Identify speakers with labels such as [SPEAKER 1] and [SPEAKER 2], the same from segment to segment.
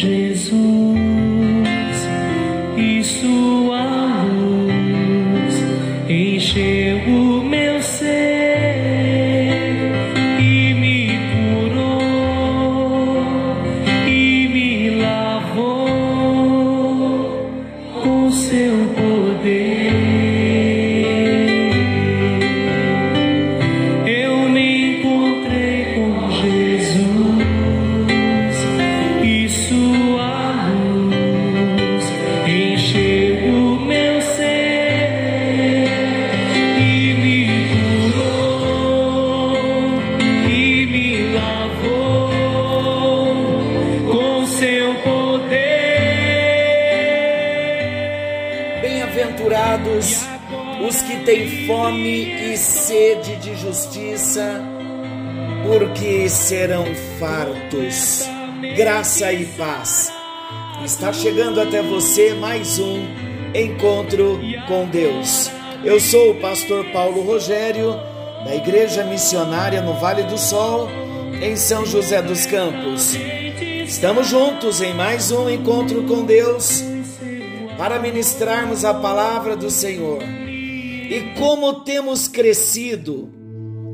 [SPEAKER 1] Jesus
[SPEAKER 2] justiça, porque serão fartos. Graça e paz. Está chegando até você mais um encontro com Deus. Eu sou o pastor Paulo Rogério, da Igreja Missionária no Vale do Sol, em São José dos Campos. Estamos juntos em mais um encontro com Deus para ministrarmos a palavra do Senhor. E como temos crescido,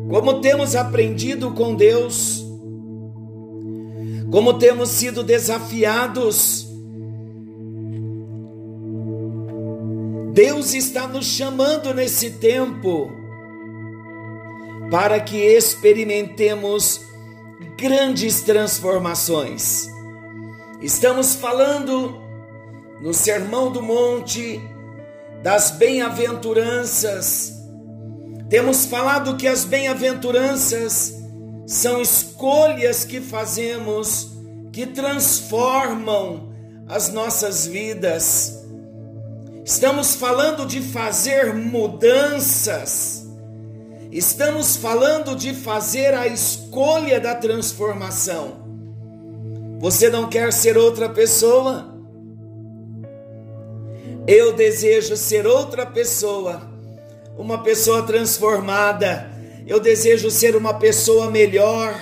[SPEAKER 2] como temos aprendido com Deus, como temos sido desafiados. Deus está nos chamando nesse tempo para que experimentemos grandes transformações. Estamos falando no Sermão do Monte das bem-aventuranças. Temos falado que as bem-aventuranças são escolhas que fazemos que transformam as nossas vidas. Estamos falando de fazer mudanças. Estamos falando de fazer a escolha da transformação. Você não quer ser outra pessoa? Eu desejo ser outra pessoa, uma pessoa transformada. Eu desejo ser uma pessoa melhor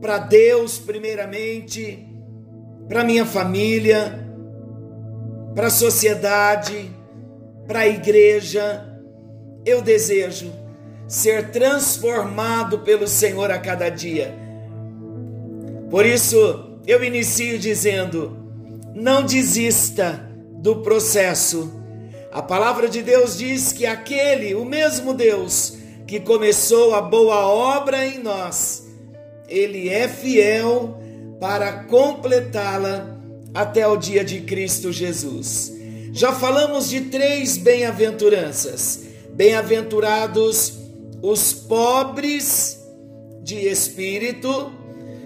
[SPEAKER 2] para Deus, primeiramente, para minha família, para a sociedade, para a igreja. Eu desejo ser transformado pelo Senhor a cada dia. Por isso, eu inicio dizendo: não desista do processo. A palavra de Deus diz que aquele, o mesmo Deus que começou a boa obra em nós, ele é fiel para completá-la até o dia de Cristo Jesus. Já falamos de três bem-aventuranças. Bem-aventurados os pobres de espírito,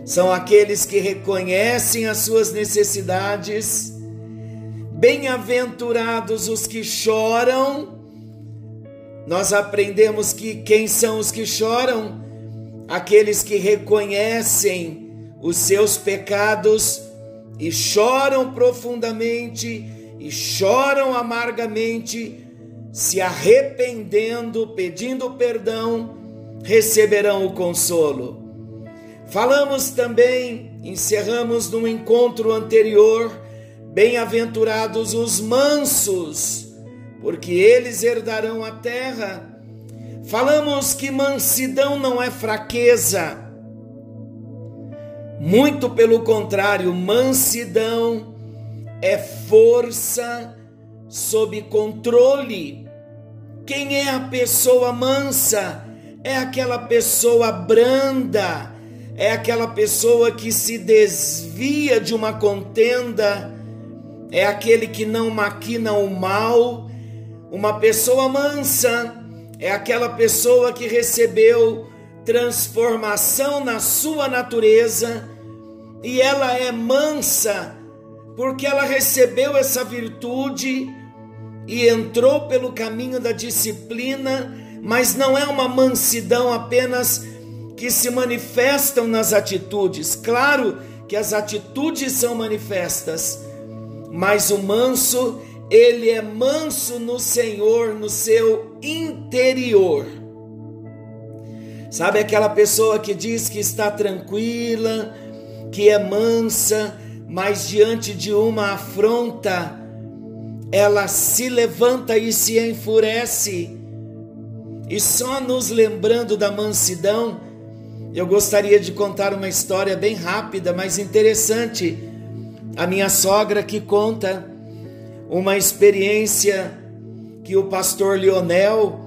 [SPEAKER 2] são aqueles que reconhecem as suas necessidades. Bem-aventurados os que choram. Nós aprendemos que quem são os que choram? Aqueles que reconhecem os seus pecados e choram profundamente e choram amargamente, se arrependendo, pedindo perdão, receberão o consolo. Falamos também, encerramos no encontro anterior, Bem-aventurados os mansos, porque eles herdarão a terra. Falamos que mansidão não é fraqueza. Muito pelo contrário, mansidão é força sob controle. Quem é a pessoa mansa? É aquela pessoa branda, é aquela pessoa que se desvia de uma contenda é aquele que não maquina o mal. Uma pessoa mansa é aquela pessoa que recebeu transformação na sua natureza e ela é mansa porque ela recebeu essa virtude e entrou pelo caminho da disciplina, mas não é uma mansidão apenas que se manifestam nas atitudes. Claro que as atitudes são manifestas, mas o manso, ele é manso no Senhor, no seu interior. Sabe aquela pessoa que diz que está tranquila, que é mansa, mas diante de uma afronta, ela se levanta e se enfurece. E só nos lembrando da mansidão, eu gostaria de contar uma história bem rápida, mas interessante. A minha sogra que conta uma experiência que o pastor Lionel,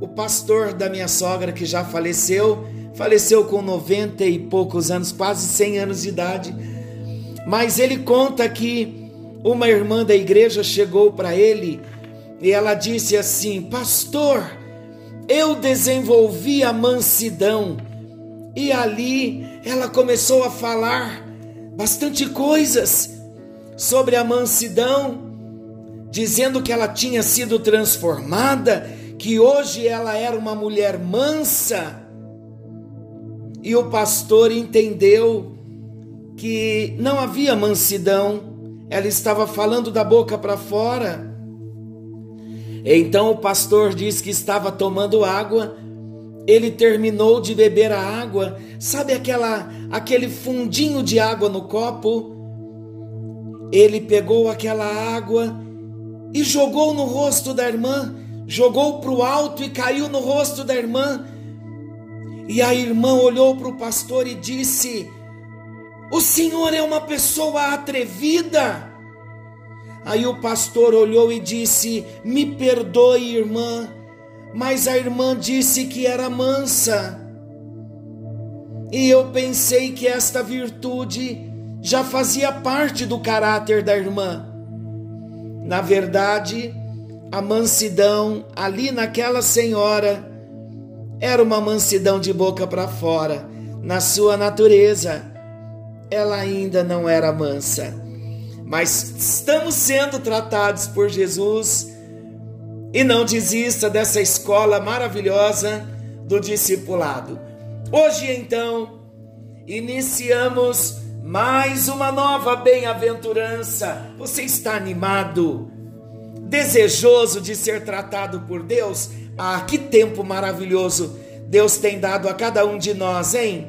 [SPEAKER 2] o pastor da minha sogra que já faleceu, faleceu com 90 e poucos anos, quase 100 anos de idade. Mas ele conta que uma irmã da igreja chegou para ele e ela disse assim: Pastor, eu desenvolvi a mansidão. E ali ela começou a falar bastante coisas sobre a mansidão, dizendo que ela tinha sido transformada, que hoje ela era uma mulher mansa e o pastor entendeu que não havia mansidão, ela estava falando da boca para fora. Então o pastor diz que estava tomando água, ele terminou de beber a água, sabe aquela aquele fundinho de água no copo? Ele pegou aquela água e jogou no rosto da irmã, jogou para o alto e caiu no rosto da irmã. E a irmã olhou para o pastor e disse: O senhor é uma pessoa atrevida. Aí o pastor olhou e disse: Me perdoe, irmã, mas a irmã disse que era mansa. E eu pensei que esta virtude já fazia parte do caráter da irmã. Na verdade, a mansidão ali naquela senhora era uma mansidão de boca para fora. Na sua natureza, ela ainda não era mansa. Mas estamos sendo tratados por Jesus e não desista dessa escola maravilhosa do discipulado. Hoje, então, iniciamos mais uma nova bem-aventurança. Você está animado? Desejoso de ser tratado por Deus? Ah, que tempo maravilhoso Deus tem dado a cada um de nós, hein?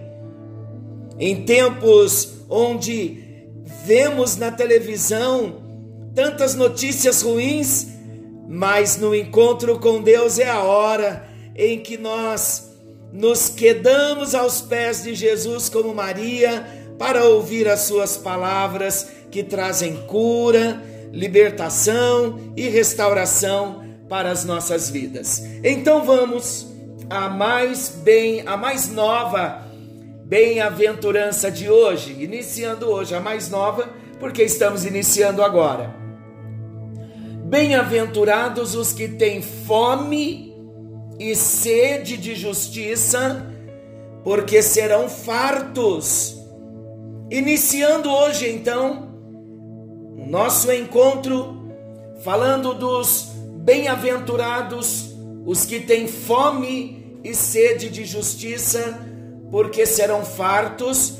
[SPEAKER 2] Em tempos onde vemos na televisão tantas notícias ruins, mas no encontro com Deus é a hora em que nós nos quedamos aos pés de Jesus como Maria para ouvir as suas palavras que trazem cura, libertação e restauração para as nossas vidas. Então vamos à mais bem, a mais nova bem-aventurança de hoje, iniciando hoje a mais nova, porque estamos iniciando agora. Bem-aventurados os que têm fome e sede de justiça, porque serão fartos. Iniciando hoje então o nosso encontro falando dos Bem-aventurados os que têm fome e sede de justiça, porque serão fartos.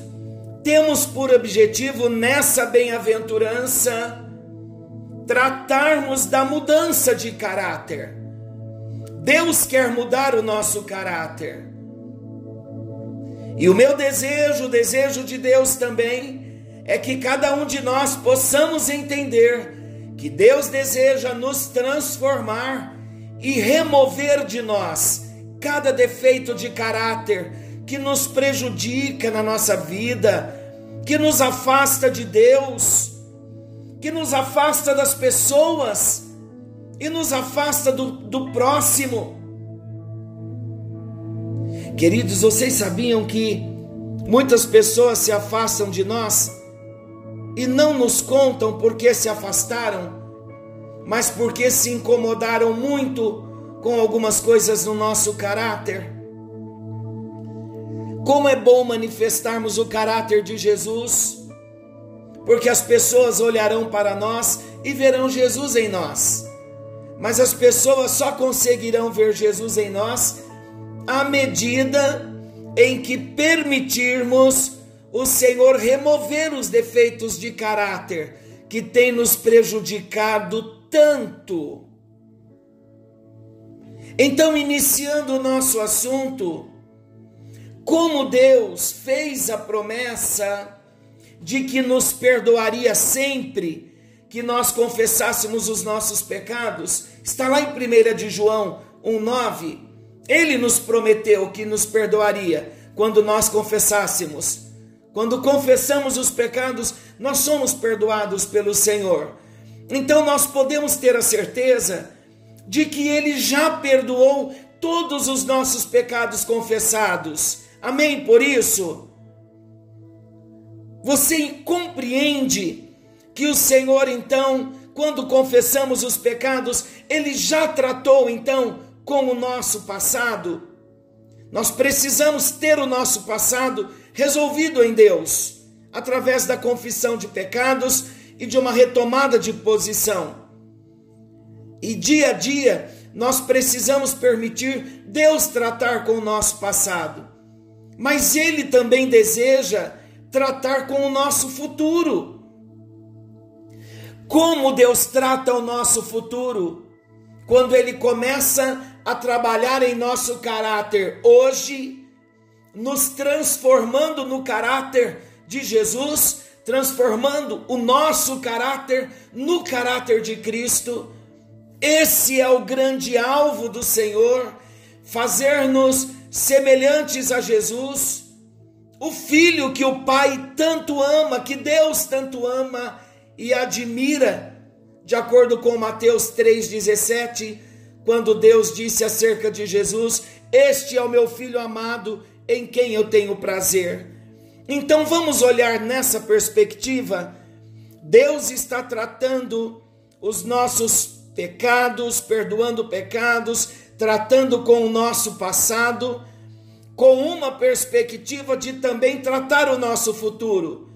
[SPEAKER 2] Temos por objetivo nessa bem-aventurança tratarmos da mudança de caráter. Deus quer mudar o nosso caráter. E o meu desejo, o desejo de Deus também, é que cada um de nós possamos entender que Deus deseja nos transformar e remover de nós cada defeito de caráter que nos prejudica na nossa vida, que nos afasta de Deus, que nos afasta das pessoas e nos afasta do, do próximo. Queridos, vocês sabiam que muitas pessoas se afastam de nós? e não nos contam porque se afastaram, mas porque se incomodaram muito com algumas coisas no nosso caráter. Como é bom manifestarmos o caráter de Jesus, porque as pessoas olharão para nós e verão Jesus em nós. Mas as pessoas só conseguirão ver Jesus em nós à medida em que permitirmos o Senhor remover os defeitos de caráter que tem nos prejudicado tanto. Então, iniciando o nosso assunto, como Deus fez a promessa de que nos perdoaria sempre que nós confessássemos os nossos pecados. Está lá em 1 de João 1,9. Ele nos prometeu que nos perdoaria quando nós confessássemos. Quando confessamos os pecados, nós somos perdoados pelo Senhor. Então nós podemos ter a certeza de que Ele já perdoou todos os nossos pecados confessados. Amém? Por isso, você compreende que o Senhor, então, quando confessamos os pecados, Ele já tratou, então, com o nosso passado. Nós precisamos ter o nosso passado resolvido em Deus, através da confissão de pecados e de uma retomada de posição. E dia a dia, nós precisamos permitir Deus tratar com o nosso passado. Mas Ele também deseja tratar com o nosso futuro. Como Deus trata o nosso futuro? Quando Ele começa a trabalhar em nosso caráter hoje, nos transformando no caráter de Jesus, transformando o nosso caráter no caráter de Cristo. Esse é o grande alvo do Senhor, fazer-nos semelhantes a Jesus, o filho que o Pai tanto ama, que Deus tanto ama e admira, de acordo com Mateus 3,17, quando Deus disse acerca de Jesus: Este é o meu filho amado, em quem eu tenho prazer. Então vamos olhar nessa perspectiva. Deus está tratando os nossos pecados, perdoando pecados, tratando com o nosso passado, com uma perspectiva de também tratar o nosso futuro.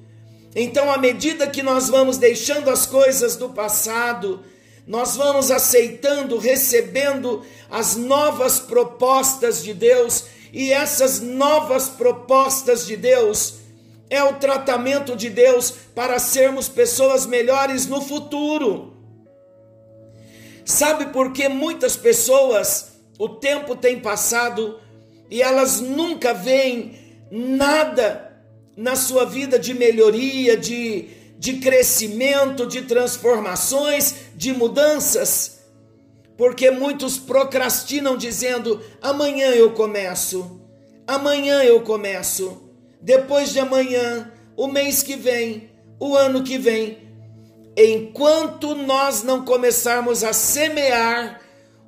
[SPEAKER 2] Então, à medida que nós vamos deixando as coisas do passado, nós vamos aceitando, recebendo as novas propostas de Deus, e essas novas propostas de Deus é o tratamento de Deus para sermos pessoas melhores no futuro. Sabe por que muitas pessoas, o tempo tem passado e elas nunca veem nada na sua vida de melhoria, de, de crescimento, de transformações, de mudanças? Porque muitos procrastinam dizendo: amanhã eu começo, amanhã eu começo depois de amanhã, o mês que vem, o ano que vem. Enquanto nós não começarmos a semear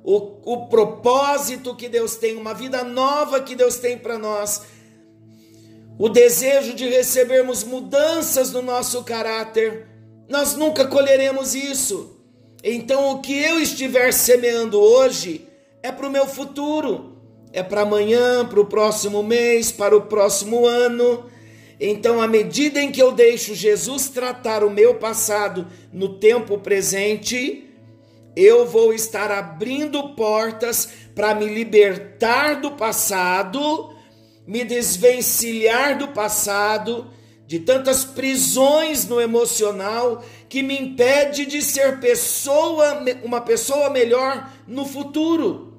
[SPEAKER 2] o, o propósito que Deus tem, uma vida nova que Deus tem para nós, o desejo de recebermos mudanças no nosso caráter, nós nunca colheremos isso. Então, o que eu estiver semeando hoje é para o meu futuro é para amanhã, para o próximo mês, para o próximo ano. Então, à medida em que eu deixo Jesus tratar o meu passado no tempo presente, eu vou estar abrindo portas para me libertar do passado, me desvencilhar do passado, de tantas prisões no emocional que me impede de ser pessoa, uma pessoa melhor no futuro.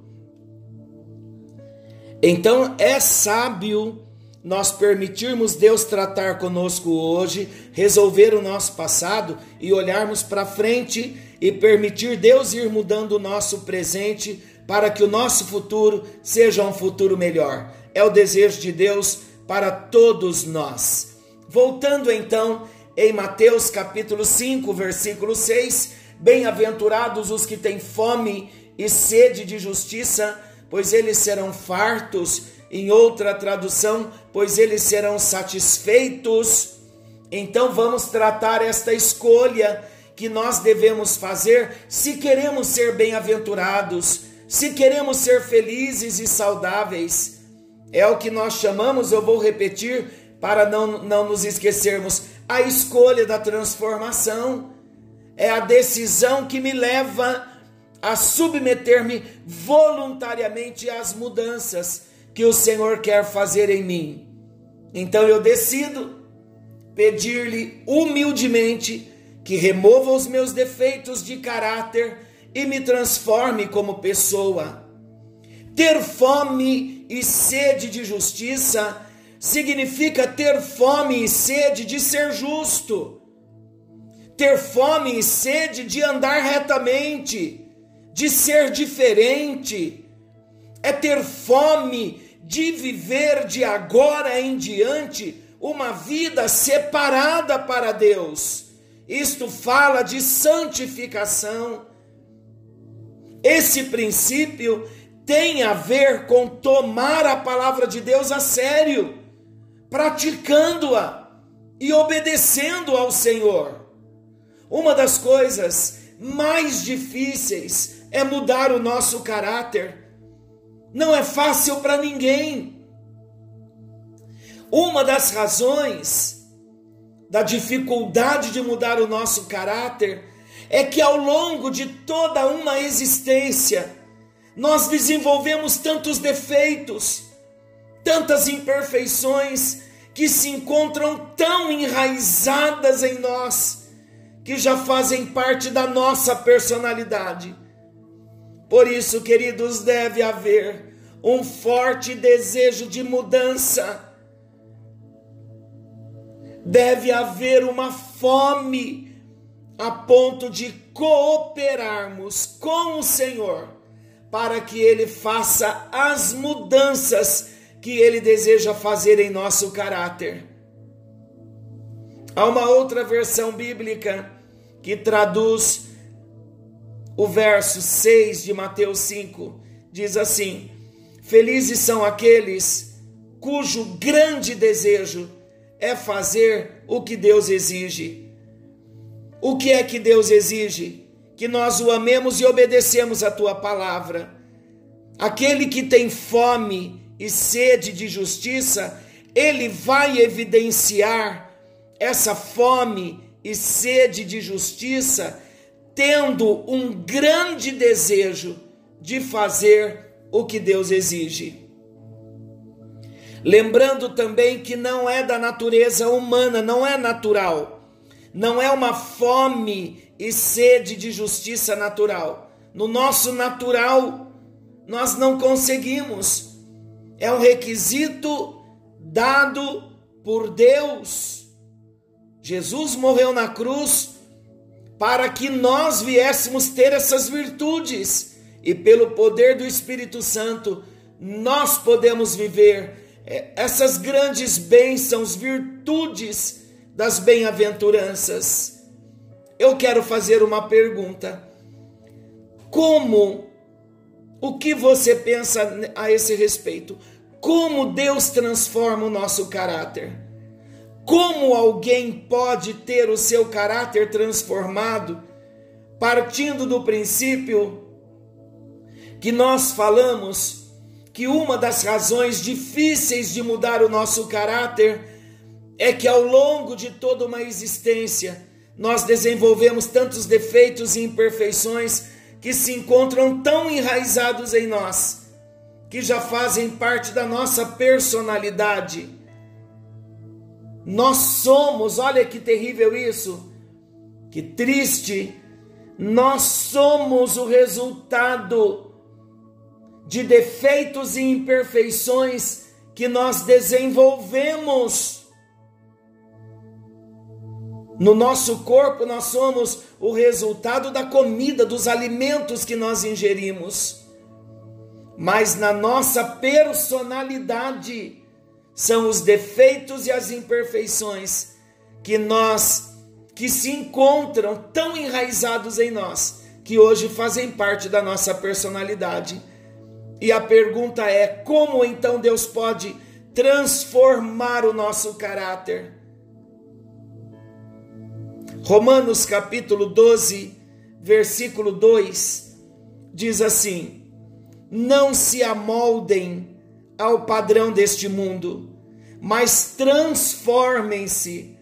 [SPEAKER 2] Então é sábio nós permitirmos Deus tratar conosco hoje, resolver o nosso passado e olharmos para frente e permitir Deus ir mudando o nosso presente para que o nosso futuro seja um futuro melhor. É o desejo de Deus para todos nós. Voltando então em Mateus capítulo 5, versículo 6, bem-aventurados os que têm fome e sede de justiça, pois eles serão fartos. Em outra tradução, pois eles serão satisfeitos. Então vamos tratar esta escolha que nós devemos fazer se queremos ser bem-aventurados, se queremos ser felizes e saudáveis. É o que nós chamamos, eu vou repetir para não, não nos esquecermos, a escolha da transformação. É a decisão que me leva a submeter-me voluntariamente às mudanças que o Senhor quer fazer em mim. Então eu decido pedir-lhe humildemente que remova os meus defeitos de caráter e me transforme como pessoa. Ter fome e sede de justiça significa ter fome e sede de ser justo, ter fome e sede de andar retamente, de ser diferente, é ter fome de viver de agora em diante uma vida separada para Deus. Isto fala de santificação. Esse princípio tem a ver com tomar a palavra de Deus a sério praticando-a e obedecendo ao Senhor. Uma das coisas mais difíceis é mudar o nosso caráter. Não é fácil para ninguém. Uma das razões da dificuldade de mudar o nosso caráter é que ao longo de toda uma existência nós desenvolvemos tantos defeitos, tantas imperfeições que se encontram tão enraizadas em nós, que já fazem parte da nossa personalidade. Por isso, queridos, deve haver um forte desejo de mudança, deve haver uma fome a ponto de cooperarmos com o Senhor para que Ele faça as mudanças que Ele deseja fazer em nosso caráter. Há uma outra versão bíblica que traduz o verso 6 de Mateus 5, diz assim: Felizes são aqueles cujo grande desejo é fazer o que Deus exige. O que é que Deus exige? que nós o amemos e obedecemos a tua palavra. Aquele que tem fome e sede de justiça, ele vai evidenciar essa fome e sede de justiça, tendo um grande desejo de fazer o que Deus exige. Lembrando também que não é da natureza humana, não é natural, não é uma fome e sede de justiça natural. No nosso natural, nós não conseguimos. É um requisito dado por Deus. Jesus morreu na cruz para que nós viéssemos ter essas virtudes e pelo poder do Espírito Santo nós podemos viver essas grandes bênçãos, virtudes das bem-aventuranças eu quero fazer uma pergunta. Como, o que você pensa a esse respeito? Como Deus transforma o nosso caráter? Como alguém pode ter o seu caráter transformado partindo do princípio que nós falamos que uma das razões difíceis de mudar o nosso caráter é que ao longo de toda uma existência nós desenvolvemos tantos defeitos e imperfeições que se encontram tão enraizados em nós, que já fazem parte da nossa personalidade. Nós somos, olha que terrível isso, que triste, nós somos o resultado de defeitos e imperfeições que nós desenvolvemos no nosso corpo, nós somos o resultado da comida, dos alimentos que nós ingerimos. Mas na nossa personalidade são os defeitos e as imperfeições que nós que se encontram tão enraizados em nós, que hoje fazem parte da nossa personalidade. E a pergunta é: como então Deus pode transformar o nosso caráter? Romanos capítulo 12, versículo 2 diz assim: Não se amoldem ao padrão deste mundo, mas transformem-se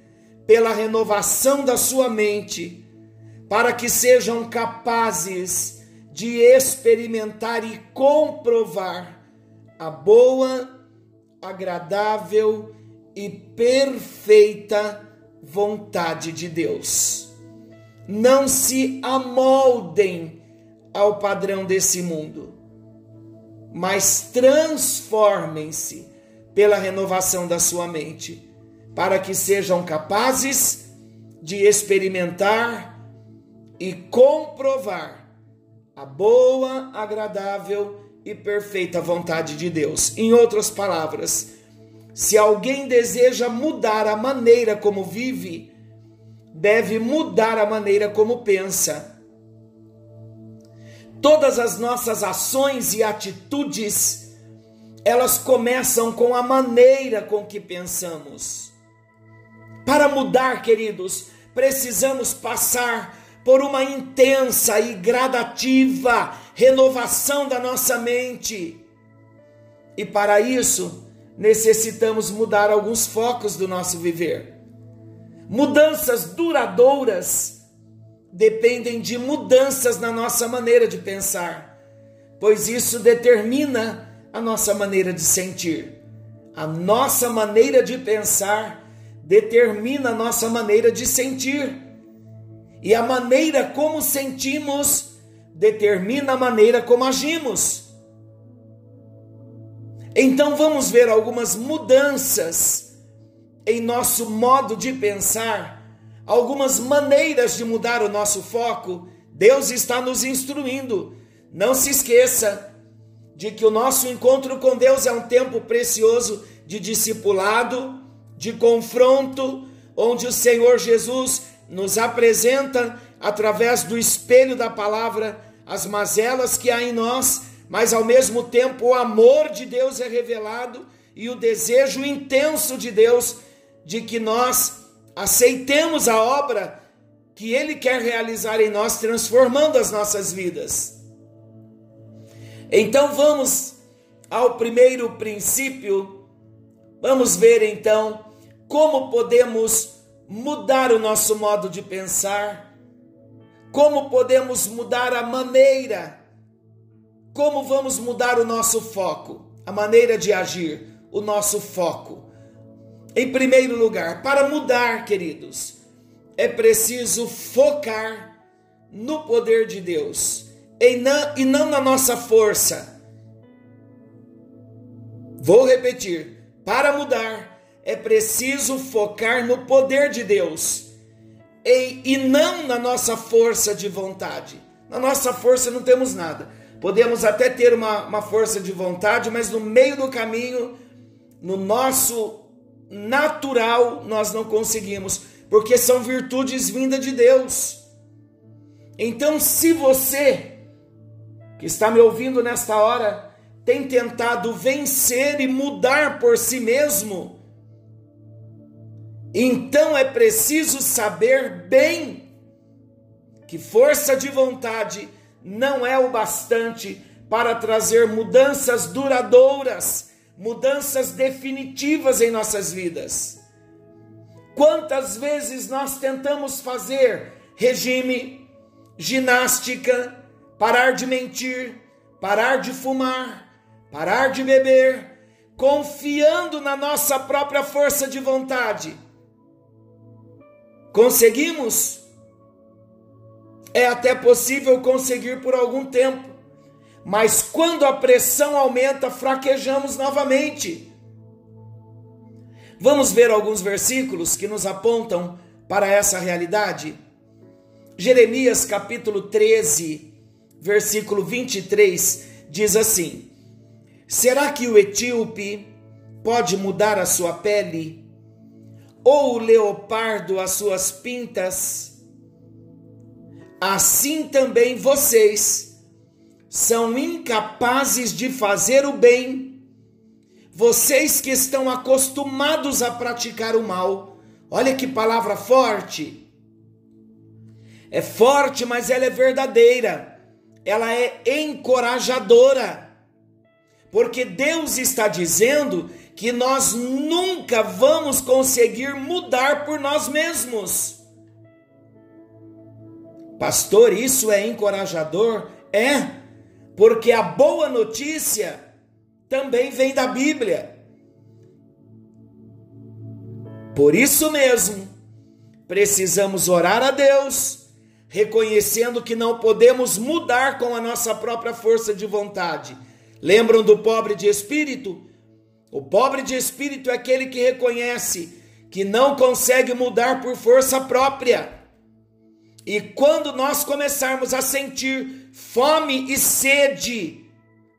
[SPEAKER 2] pela renovação da sua mente, para que sejam capazes de experimentar e comprovar a boa, agradável e perfeita vontade de Deus. Não se amoldem ao padrão desse mundo, mas transformem-se pela renovação da sua mente, para que sejam capazes de experimentar e comprovar a boa, agradável e perfeita vontade de Deus. Em outras palavras, se alguém deseja mudar a maneira como vive, deve mudar a maneira como pensa. Todas as nossas ações e atitudes, elas começam com a maneira com que pensamos. Para mudar, queridos, precisamos passar por uma intensa e gradativa renovação da nossa mente. E para isso, necessitamos mudar alguns focos do nosso viver. Mudanças duradouras dependem de mudanças na nossa maneira de pensar, pois isso determina a nossa maneira de sentir. A nossa maneira de pensar determina a nossa maneira de sentir. E a maneira como sentimos determina a maneira como agimos. Então vamos ver algumas mudanças em nosso modo de pensar, algumas maneiras de mudar o nosso foco. Deus está nos instruindo. Não se esqueça de que o nosso encontro com Deus é um tempo precioso de discipulado, de confronto, onde o Senhor Jesus nos apresenta através do espelho da palavra as mazelas que há em nós, mas ao mesmo tempo o amor de Deus é revelado e o desejo intenso de Deus de que nós aceitemos a obra que Ele quer realizar em nós, transformando as nossas vidas. Então vamos ao primeiro princípio, vamos ver então como podemos mudar o nosso modo de pensar, como podemos mudar a maneira, como vamos mudar o nosso foco, a maneira de agir, o nosso foco. Em primeiro lugar, para mudar, queridos, é preciso focar no poder de Deus e não na nossa força. Vou repetir: para mudar, é preciso focar no poder de Deus e, e não na nossa força de vontade. Na nossa força não temos nada. Podemos até ter uma, uma força de vontade, mas no meio do caminho, no nosso natural, nós não conseguimos, porque são virtudes vindas de Deus. Então, se você que está me ouvindo nesta hora tem tentado vencer e mudar por si mesmo, então é preciso saber bem que força de vontade não é o bastante para trazer mudanças duradouras, mudanças definitivas em nossas vidas. Quantas vezes nós tentamos fazer regime, ginástica, parar de mentir, parar de fumar, parar de beber, confiando na nossa própria força de vontade Conseguimos? É até possível conseguir por algum tempo, mas quando a pressão aumenta, fraquejamos novamente. Vamos ver alguns versículos que nos apontam para essa realidade. Jeremias capítulo 13, versículo 23 diz assim: Será que o etíope pode mudar a sua pele ou o leopardo as suas pintas, assim também vocês são incapazes de fazer o bem, vocês que estão acostumados a praticar o mal. Olha que palavra forte! É forte, mas ela é verdadeira, ela é encorajadora, porque Deus está dizendo que nós nunca vamos conseguir mudar por nós mesmos. Pastor, isso é encorajador? É, porque a boa notícia também vem da Bíblia. Por isso mesmo, precisamos orar a Deus, reconhecendo que não podemos mudar com a nossa própria força de vontade. Lembram do pobre de espírito? O pobre de espírito é aquele que reconhece que não consegue mudar por força própria. E quando nós começarmos a sentir fome e sede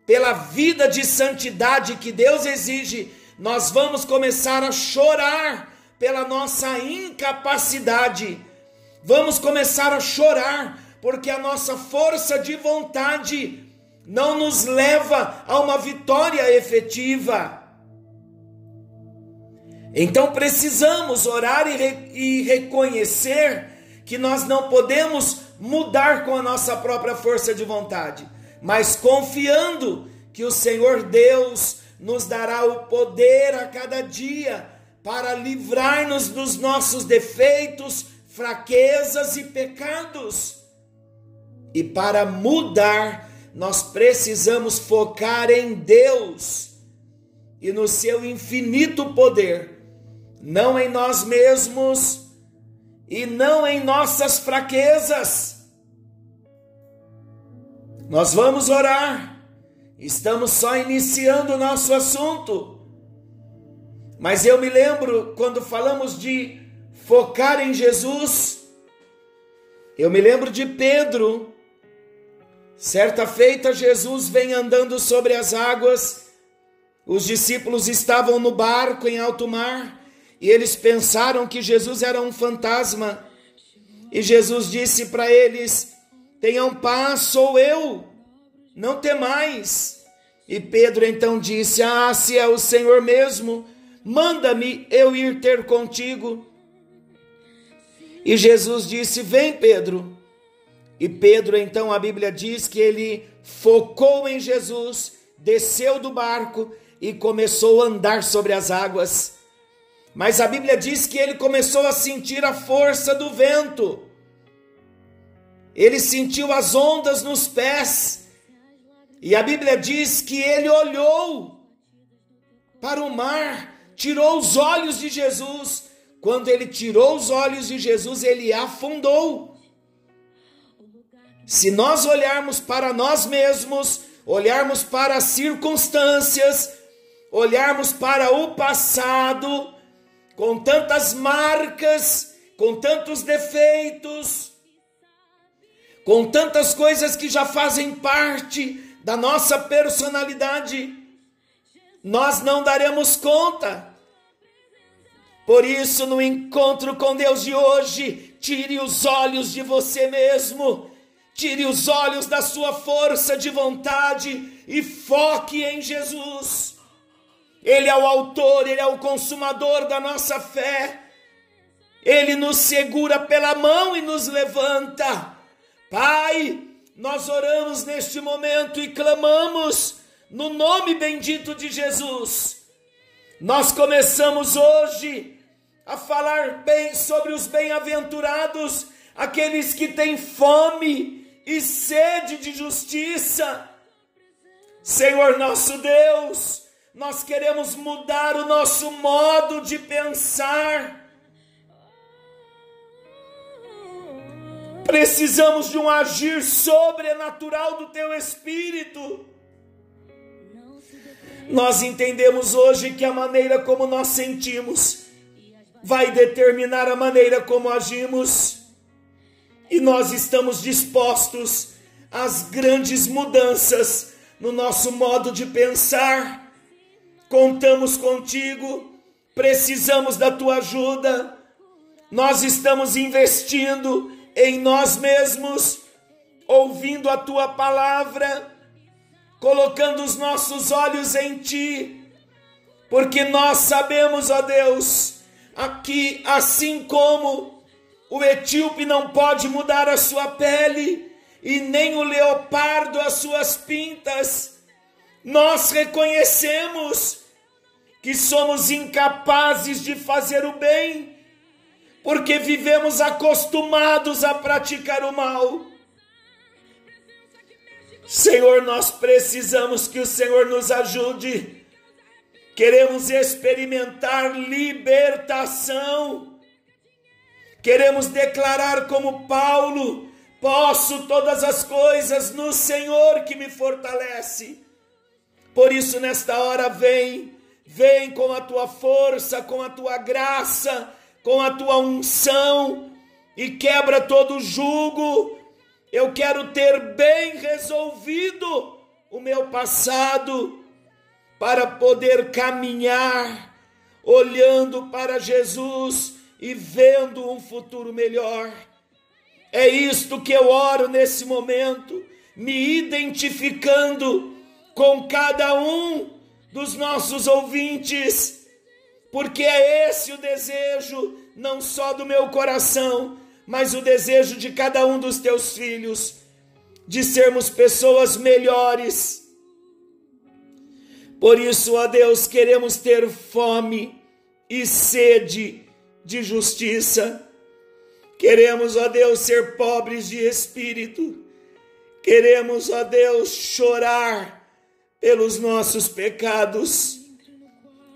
[SPEAKER 2] pela vida de santidade que Deus exige, nós vamos começar a chorar pela nossa incapacidade. Vamos começar a chorar porque a nossa força de vontade não nos leva a uma vitória efetiva. Então precisamos orar e, re e reconhecer que nós não podemos mudar com a nossa própria força de vontade, mas confiando que o Senhor Deus nos dará o poder a cada dia para livrar-nos dos nossos defeitos, fraquezas e pecados. E para mudar, nós precisamos focar em Deus e no seu infinito poder, não em nós mesmos e não em nossas fraquezas. Nós vamos orar, estamos só iniciando o nosso assunto. Mas eu me lembro quando falamos de focar em Jesus, eu me lembro de Pedro Certa feita, Jesus vem andando sobre as águas, os discípulos estavam no barco em alto mar e eles pensaram que Jesus era um fantasma. E Jesus disse para eles: Tenham paz, sou eu, não temais. E Pedro então disse: Ah, se é o Senhor mesmo, manda-me eu ir ter contigo. E Jesus disse: Vem, Pedro. E Pedro, então, a Bíblia diz que ele focou em Jesus, desceu do barco e começou a andar sobre as águas. Mas a Bíblia diz que ele começou a sentir a força do vento. Ele sentiu as ondas nos pés. E a Bíblia diz que ele olhou para o mar, tirou os olhos de Jesus. Quando ele tirou os olhos de Jesus, ele afundou. Se nós olharmos para nós mesmos, olharmos para as circunstâncias, olharmos para o passado, com tantas marcas, com tantos defeitos, com tantas coisas que já fazem parte da nossa personalidade, nós não daremos conta. Por isso, no encontro com Deus de hoje, tire os olhos de você mesmo Tire os olhos da sua força de vontade e foque em Jesus. Ele é o autor, ele é o consumador da nossa fé. Ele nos segura pela mão e nos levanta. Pai, nós oramos neste momento e clamamos no nome bendito de Jesus. Nós começamos hoje a falar bem sobre os bem-aventurados, aqueles que têm fome e sede de justiça. Senhor nosso Deus, nós queremos mudar o nosso modo de pensar. Precisamos de um agir sobrenatural do teu espírito. Nós entendemos hoje que a maneira como nós sentimos vai determinar a maneira como agimos e nós estamos dispostos às grandes mudanças no nosso modo de pensar. Contamos contigo, precisamos da tua ajuda. Nós estamos investindo em nós mesmos, ouvindo a tua palavra, colocando os nossos olhos em ti, porque nós sabemos, ó Deus, aqui assim como o etíope não pode mudar a sua pele e nem o leopardo as suas pintas. Nós reconhecemos que somos incapazes de fazer o bem, porque vivemos acostumados a praticar o mal. Senhor, nós precisamos que o Senhor nos ajude. Queremos experimentar libertação Queremos declarar como Paulo: posso todas as coisas no Senhor que me fortalece. Por isso, nesta hora, vem, Vem com a tua força, com a tua graça, com a tua unção e quebra todo jugo. Eu quero ter bem resolvido o meu passado para poder caminhar olhando para Jesus e vendo um futuro melhor. É isto que eu oro nesse momento, me identificando com cada um dos nossos ouvintes, porque é esse o desejo, não só do meu coração, mas o desejo de cada um dos teus filhos, de sermos pessoas melhores. Por isso, ó Deus, queremos ter fome e sede de justiça. Queremos, ó Deus, ser pobres de espírito. Queremos, ó Deus, chorar pelos nossos pecados.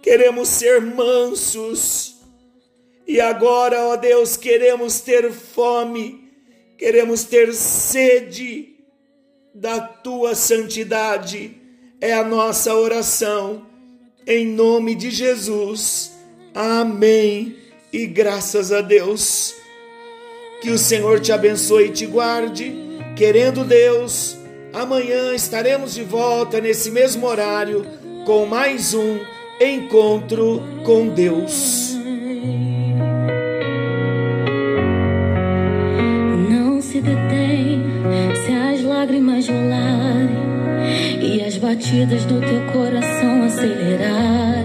[SPEAKER 2] Queremos ser mansos. E agora, ó Deus, queremos ter fome, queremos ter sede da tua santidade. É a nossa oração. Em nome de Jesus. Amém. E graças a Deus. Que o Senhor te abençoe e te guarde. Querendo Deus, amanhã estaremos de volta nesse mesmo horário com mais um encontro com Deus.
[SPEAKER 3] Não se detém se as lágrimas rolarem e as batidas do teu coração acelerar.